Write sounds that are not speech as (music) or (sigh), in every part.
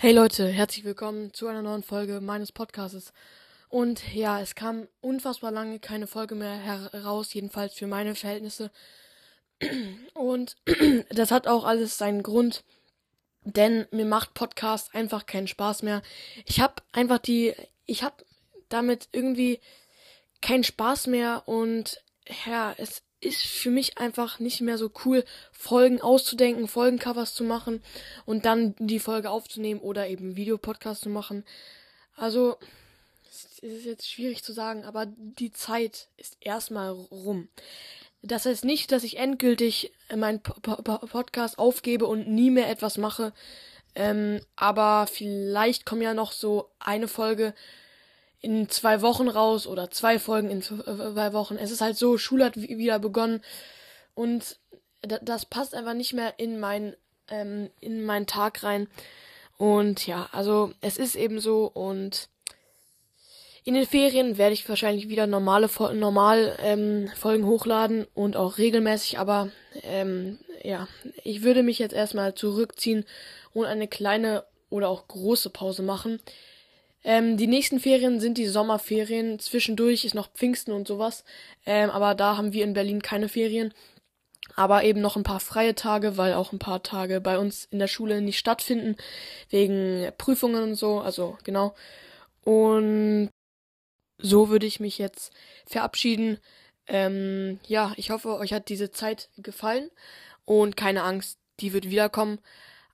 Hey Leute, herzlich willkommen zu einer neuen Folge meines Podcasts. Und ja, es kam unfassbar lange keine Folge mehr heraus, jedenfalls für meine Verhältnisse. Und (clears throat) das hat auch alles seinen Grund, denn mir macht Podcast einfach keinen Spaß mehr. Ich habe einfach die, ich habe damit irgendwie keinen Spaß mehr und ja, es ist für mich einfach nicht mehr so cool, Folgen auszudenken, Folgencovers zu machen und dann die Folge aufzunehmen oder eben Videopodcast zu machen. Also, es ist jetzt schwierig zu sagen, aber die Zeit ist erstmal rum. Das heißt nicht, dass ich endgültig meinen Podcast aufgebe und nie mehr etwas mache. Ähm, aber vielleicht kommt ja noch so eine Folge in zwei Wochen raus oder zwei Folgen in zwei Wochen. Es ist halt so, Schule hat wieder begonnen und das passt einfach nicht mehr in mein ähm, in meinen Tag rein. Und ja, also es ist eben so und in den Ferien werde ich wahrscheinlich wieder normale normal ähm, Folgen hochladen und auch regelmäßig, aber ähm, ja, ich würde mich jetzt erstmal zurückziehen und eine kleine oder auch große Pause machen. Ähm, die nächsten Ferien sind die Sommerferien. Zwischendurch ist noch Pfingsten und sowas. Ähm, aber da haben wir in Berlin keine Ferien. Aber eben noch ein paar freie Tage, weil auch ein paar Tage bei uns in der Schule nicht stattfinden. Wegen Prüfungen und so. Also genau. Und so würde ich mich jetzt verabschieden. Ähm, ja, ich hoffe, euch hat diese Zeit gefallen. Und keine Angst, die wird wiederkommen.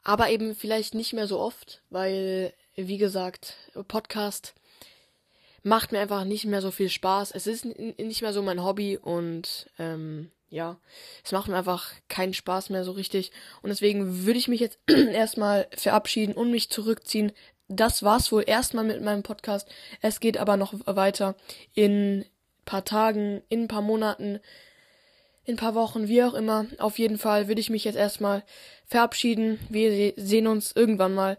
Aber eben vielleicht nicht mehr so oft, weil wie gesagt, Podcast macht mir einfach nicht mehr so viel Spaß. Es ist nicht mehr so mein Hobby und ähm, ja, es macht mir einfach keinen Spaß mehr so richtig. Und deswegen würde ich mich jetzt (clears throat) erstmal verabschieden und mich zurückziehen. Das war's wohl erstmal mit meinem Podcast. Es geht aber noch weiter in paar Tagen, in ein paar Monaten, in ein paar Wochen, wie auch immer. Auf jeden Fall würde ich mich jetzt erstmal verabschieden. Wir sehen uns irgendwann mal.